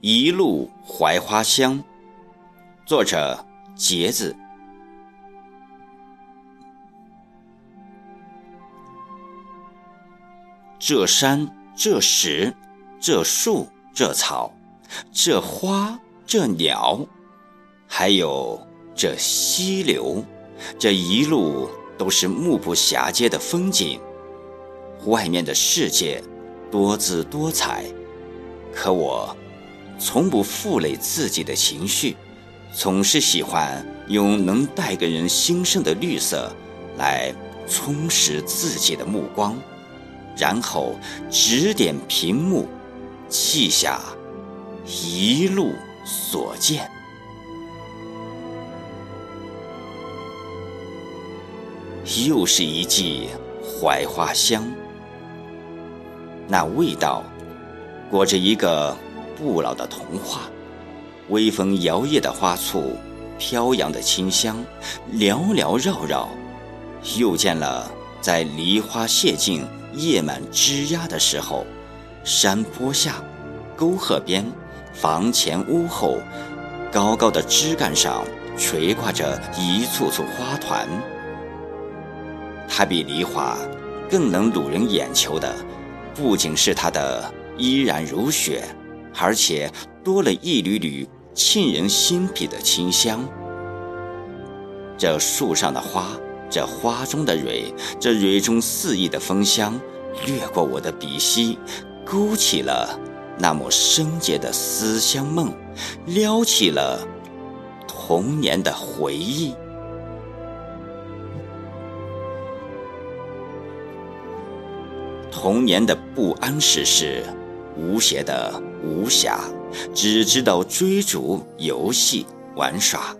一路槐花香，作者节子。这山，这石，这树，这草，这花，这鸟，还有这溪流，这一路都是目不暇接的风景。外面的世界多姿多彩，可我。从不负累自己的情绪，总是喜欢用能带给人心声的绿色来充实自己的目光，然后指点屏幕，记下一路所见。又是一季槐花香，那味道裹着一个。不老的童话，微风摇曳的花簇，飘扬的清香，缭缭绕绕。又见了在梨花谢尽、叶满枝桠的时候，山坡下、沟壑边、房前屋后，高高的枝干上垂挂着一簇簇花团。它比梨花更能掳人眼球的，不仅是它的依然如雪。而且多了一缕缕沁人心脾的清香。这树上的花，这花中的蕊，这蕊中肆意的芳香，掠过我的鼻息，勾起了那抹深结的思乡梦，撩起了童年的回忆。童年的不谙世事。无邪的无暇，只知道追逐、游戏、玩耍，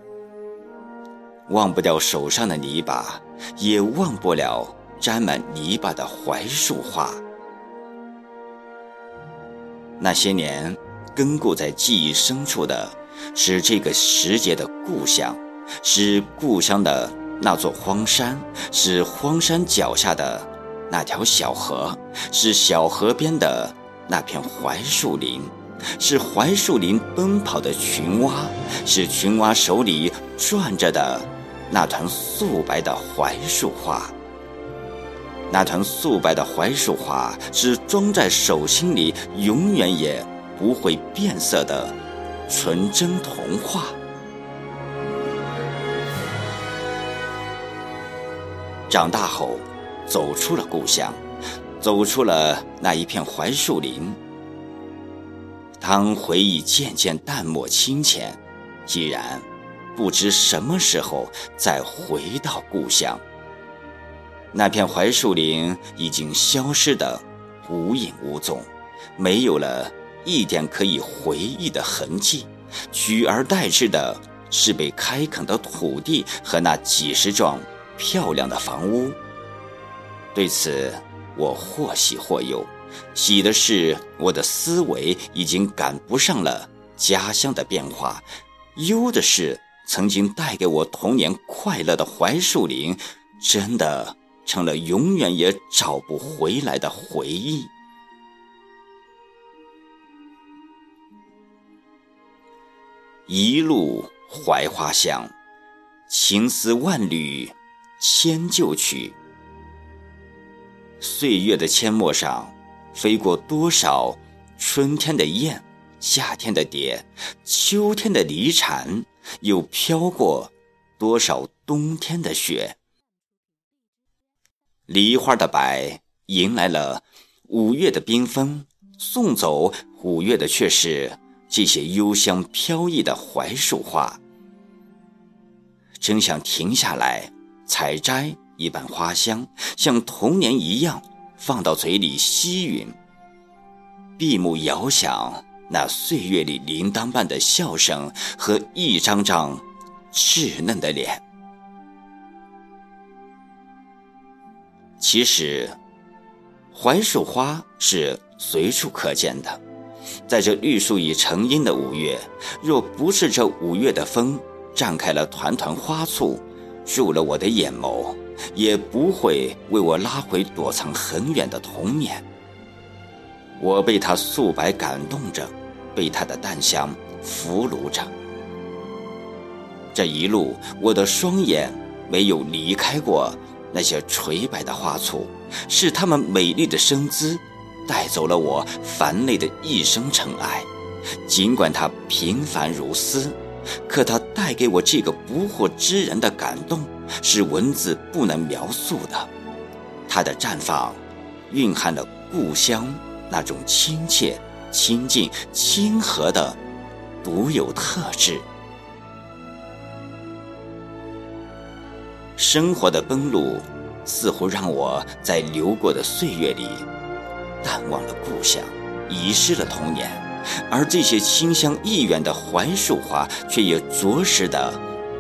忘不掉手上的泥巴，也忘不了沾满泥巴的槐树花。那些年，根固在记忆深处的，是这个时节的故乡，是故乡的那座荒山，是荒山脚下的那条小河，是小河边的。那片槐树林，是槐树林奔跑的群蛙，是群蛙手里转着的那团素白的槐树花。那团素白的槐树花，是装在手心里永远也不会变色的纯真童话。长大后，走出了故乡。走出了那一片槐树林。当回忆渐渐淡漠清浅，既然不知什么时候再回到故乡。那片槐树林已经消失得无影无踪，没有了一点可以回忆的痕迹，取而代之的是被开垦的土地和那几十幢漂亮的房屋。对此。我或喜或忧，喜的是我的思维已经赶不上了家乡的变化，忧的是曾经带给我童年快乐的槐树林，真的成了永远也找不回来的回忆。一路槐花香，情思万缕千旧曲。岁月的阡陌上，飞过多少春天的雁，夏天的蝶，秋天的离蝉，又飘过多少冬天的雪。梨花的白迎来了五月的缤纷，送走五月的却是这些幽香飘逸的槐树花。真想停下来采摘。一瓣花香，像童年一样放到嘴里吸吮，闭目遥想那岁月里铃铛般的笑声和一张张稚嫩的脸。其实，槐树花是随处可见的，在这绿树已成荫的五月，若不是这五月的风绽开了团团花簇，入了我的眼眸，也不会为我拉回躲藏很远的童年。我被它素白感动着，被它的淡香俘虏着。这一路，我的双眼没有离开过那些垂白的花簇，是它们美丽的身姿带走了我烦累的一生尘埃。尽管它平凡如斯，可它带给我这个不惑之人的感动，是文字不能描述的。它的绽放，蕴含了故乡那种亲切、亲近、亲和的独有特质。生活的奔路，似乎让我在流过的岁月里淡忘了故乡，遗失了童年；而这些清香意远的槐树花，却也着实的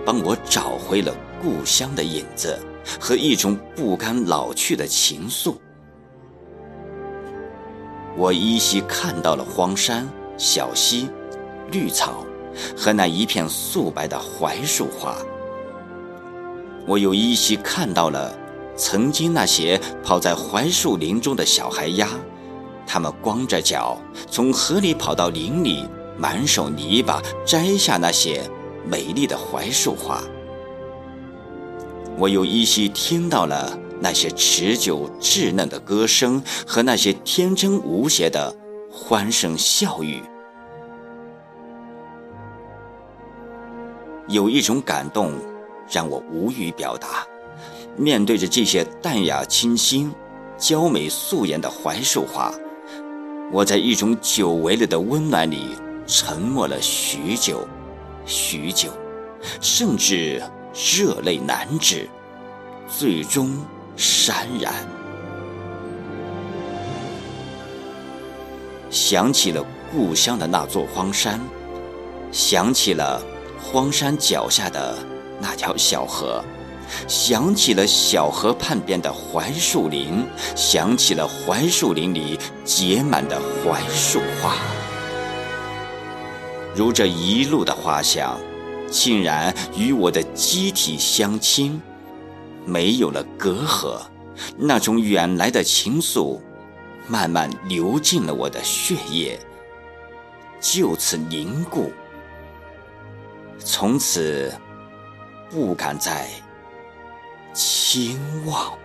帮我找回了故乡的影子和一种不甘老去的情愫。我依稀看到了荒山、小溪、绿草和那一片素白的槐树花。我又依稀看到了曾经那些跑在槐树林中的小孩鸭，他们光着脚从河里跑到林里，满手泥巴摘下那些美丽的槐树花。我又依稀听到了那些持久稚嫩的歌声和那些天真无邪的欢声笑语。有一种感动。让我无语表达。面对着这些淡雅清新、娇美素颜的槐树花，我在一种久违了的温暖里沉默了许久，许久，甚至热泪难止，最终潸然。想起了故乡的那座荒山，想起了荒山脚下的。那条小河，想起了小河畔边的槐树林，想起了槐树林里结满的槐树花。如这一路的花香，竟然与我的机体相亲，没有了隔阂，那种远来的情愫，慢慢流进了我的血液，就此凝固，从此。不敢再轻望。